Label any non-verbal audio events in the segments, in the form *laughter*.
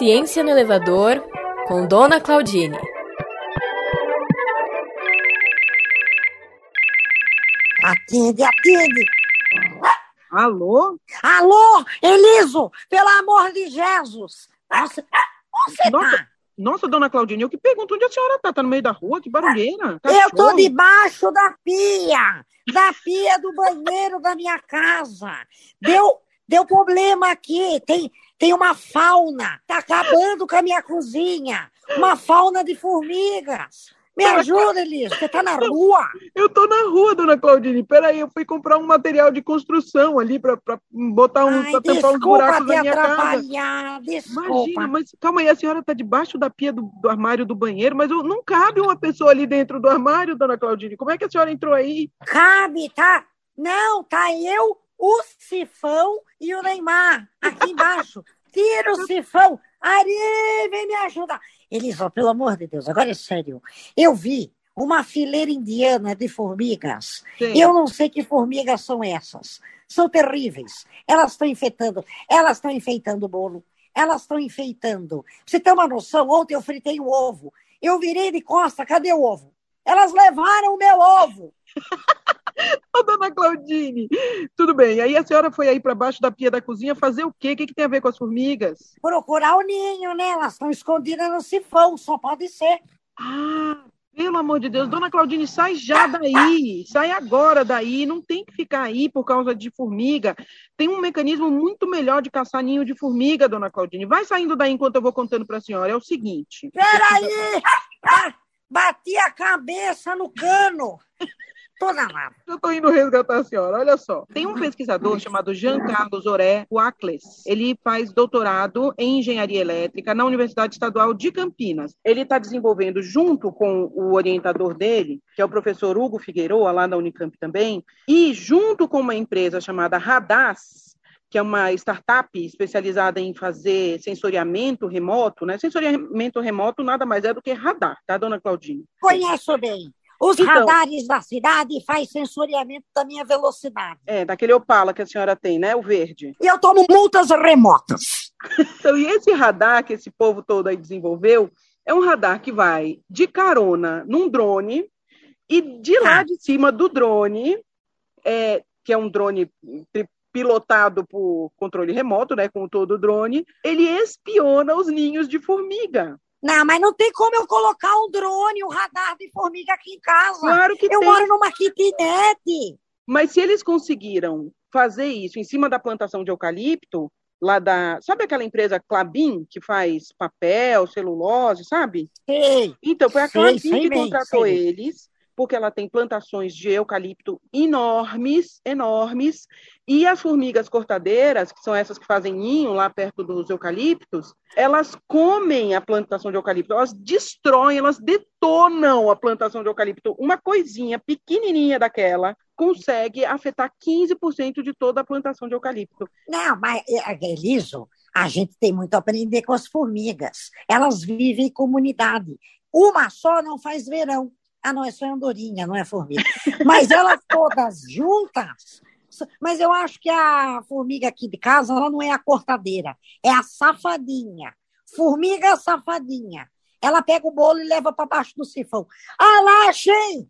Ciência no Elevador, com Dona Claudine. Atende, atende. Alô? Alô, Eliso, pelo amor de Jesus. Nossa, onde você Nossa, tá? nossa, dona Claudine, eu que pergunto onde a senhora tá? Tá no meio da rua? Que barulheira. Eu tô Cachorro? debaixo da pia, da pia do banheiro da minha casa. Deu, deu problema aqui. Tem, tem uma fauna. Tá acabando com a minha cozinha. Uma fauna de formigas. Me ajuda, Eliso. Você tá na rua? Eu tô na rua, dona Claudine. Peraí, eu fui comprar um material de construção ali pra, pra botar um, Ai, pra tampar uns buracos da minha casa. Desculpa. Imagina, mas calma aí, a senhora tá debaixo da pia do, do armário do banheiro, mas eu- não cabe uma pessoa ali dentro do armário, dona Claudine. Como é que a senhora entrou aí? Cabe, tá? Não, tá eu, o Sifão e o Neymar aqui embaixo. Tira o Sifão. Ari, vem me ajudar. Elisa, pelo amor de Deus, agora é sério. Eu vi uma fileira indiana de formigas. Sim. Eu não sei que formigas são essas. São terríveis. Elas estão infectando, elas estão enfeitando o bolo. Elas estão enfeitando. Você tem uma noção? Ontem eu fritei um ovo. Eu virei de costa, cadê o ovo? Elas levaram o meu ovo. *laughs* *laughs* Ô, dona Claudine, tudo bem. Aí a senhora foi aí para baixo da pia da cozinha fazer o quê? O que, que tem a ver com as formigas? procurar o ninho, né? Elas estão escondidas no sifão, só pode ser. Ah, pelo amor de Deus, dona Claudine, sai já daí, sai agora daí, não tem que ficar aí por causa de formiga. Tem um mecanismo muito melhor de caçar ninho de formiga, dona Claudine. Vai saindo daí enquanto eu vou contando para a senhora. É o seguinte. Peraí! Ah, Bati a cabeça no cano. *laughs* Toda lá. Eu estou indo resgatar a senhora, olha só. Tem um pesquisador chamado Jean Carlos Oré Wacles. Ele faz doutorado em engenharia elétrica na Universidade Estadual de Campinas. Ele está desenvolvendo, junto com o orientador dele, que é o professor Hugo Figueiroa, lá da Unicamp também, e junto com uma empresa chamada Radaz, que é uma startup especializada em fazer sensoriamento remoto, né? Sensoriamento remoto nada mais é do que radar, tá, dona Claudine? Conheço bem. Os Então. radares da cidade faz sensoriamento da minha velocidade. É, daquele Opala que a senhora tem, né? O verde. E eu tomo multas remotas. *laughs* Então, e esse radar que esse povo todo aí desenvolveu é um radar que vai de carona num drone e de lá Ah. de cima do drone, é, que é um drone pilotado por controle remoto, né, com todo o drone, ele espiona os ninhos de formiga. Não, mas não tem como eu colocar um drone, um radar de formiga aqui em casa. Claro que eu tem, moro numa kitnet. mas se eles conseguiram fazer isso em cima da plantação de eucalipto, lá da, sabe aquela empresa Clabin que faz papel, celulose, sabe? Sei. Então, foi a Clabin sei que contratou sei eles, porque ela tem plantações de eucalipto enormes, enormes, e as formigas cortadeiras, que são essas que fazem ninho lá perto dos eucaliptos, elas comem a plantação de eucalipto, elas destroem, elas detonam a plantação de eucalipto. Uma coisinha pequenininha daquela consegue afetar 15% de toda a plantação de eucalipto. Não, mas, eh, Eliso, a gente tem muito a aprender com as formigas. Elas vivem em comunidade. Uma só não faz verão. Ah, não, é só andorinha, não é formiga. Mas elas todas juntas. Mas eu acho que a formiga aqui de casa, ela não é a cortadeira, é a safadinha. Formiga safadinha. Ela pega o bolo e leva para baixo do sifão. Ah lá, achei!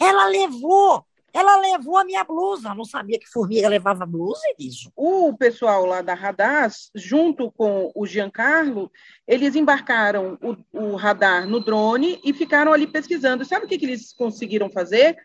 Ela levou, ela levou a minha blusa. Não sabia que formiga levava blusa, Eliso. o pessoal lá da Radaz, junto com o Giancarlo, eles embarcaram o, o radar no drone e ficaram ali pesquisando. Sabe o que, que eles conseguiram fazer?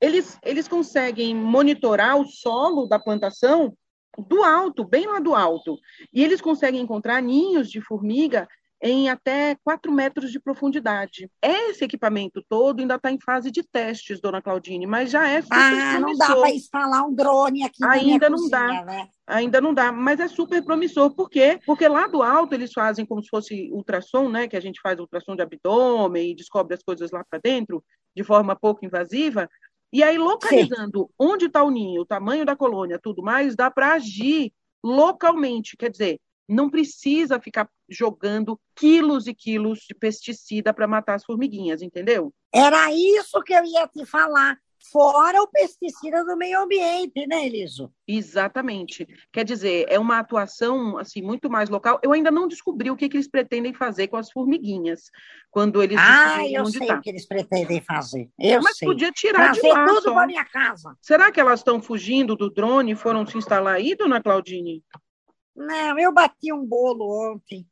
Eles, eles conseguem monitorar o solo da plantação do alto, bem lá do alto. E eles conseguem encontrar ninhos de formiga em até 4 metros de profundidade. Esse equipamento todo ainda está em fase de testes, dona Claudine, mas já é super Ah, não dá para instalar um drone aqui Ainda não cozinha, dá. né? Ainda não dá, mas é super promissor. Por quê? Porque lá do alto eles fazem como se fosse ultrassom, né? Que a gente faz ultrassom de abdômen e descobre as coisas lá para dentro de forma pouco invasiva. E aí, localizando onde está o ninho, o tamanho da colônia, tudo mais, dá para agir localmente. Quer dizer, não precisa ficar jogando quilos e quilos de pesticida para matar as formiguinhas, entendeu? Era isso que eu ia te falar. Fora o pesticida do meio ambiente, né, Eliso? Exatamente. Quer dizer, é uma atuação assim muito mais local. Eu ainda não descobri o que, que eles pretendem fazer com as formiguinhas quando eles Ah, eu sei tá. o que eles pretendem fazer. Eu Mas sei. podia tirar Trazer de lá tudo só. minha casa. Será que elas estão fugindo do drone e foram se instalar aí, dona Claudine? Não, eu bati um bolo ontem.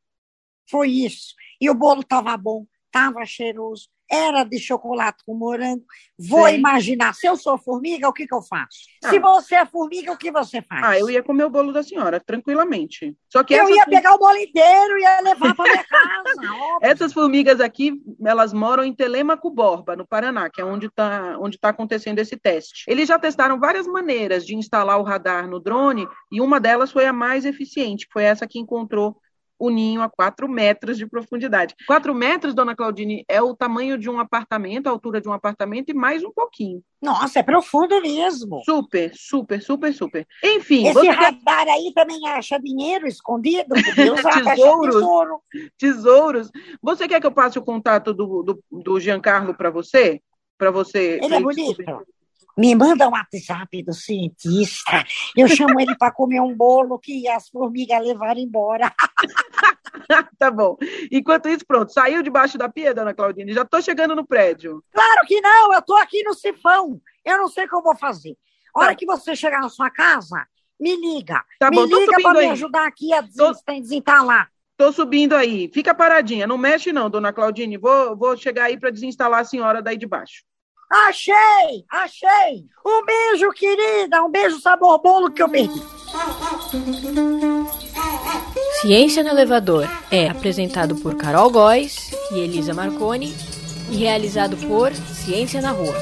Foi isso. E o bolo estava bom, estava cheiroso, era de chocolate com morango. Vou Sei. imaginar, se eu sou formiga, o que, que eu faço? Ah. Se você é formiga, o que você faz? Ah, eu ia comer o bolo da senhora, tranquilamente. Só que Eu ia pegar o bolo inteiro e ia levar para minha casa. *laughs* essas formigas aqui, elas moram em Telêmaco Borba, no Paraná, que é onde está onde tá acontecendo esse teste. Eles já testaram várias maneiras de instalar o radar no drone e uma delas foi a mais eficiente, foi essa que encontrou o ninho a 4 metros de profundidade. 4 metros, dona Claudine, é o tamanho de um apartamento, a altura de um apartamento e mais um pouquinho. Nossa, é profundo mesmo. Super, super, super, super. Enfim, Esse você radar aí também acha dinheiro escondido? *laughs* Achar Tesouros. tesouro. tesouros. Você quer que eu passe o contato do, do, do Giancarlo para você? Para você. Ele é bonito. descobrir? Me manda um WhatsApp do cientista. Eu chamo ele para comer um bolo que as formigas levaram embora. *laughs* tá bom. Enquanto isso, pronto, saiu debaixo da pia, dona Claudine. Já estou chegando no prédio. Claro que não, eu estou aqui no sifão. Eu não sei o que eu vou fazer. A hora Tá. que você chegar na sua casa, me liga. Tá me bom, tô liga para me ajudar aqui a Tô- des- desinstalar. Estou subindo aí. Fica paradinha. Não mexe, não, dona Claudine. Vou, vou chegar aí para desinstalar a senhora daí de baixo. Achei! Achei! Um beijo, querida! Um beijo sabor bolo que eu perdi. Ciência no Elevador é apresentado por Carol Góes e Elisa Marconi e realizado por Ciência na Rua.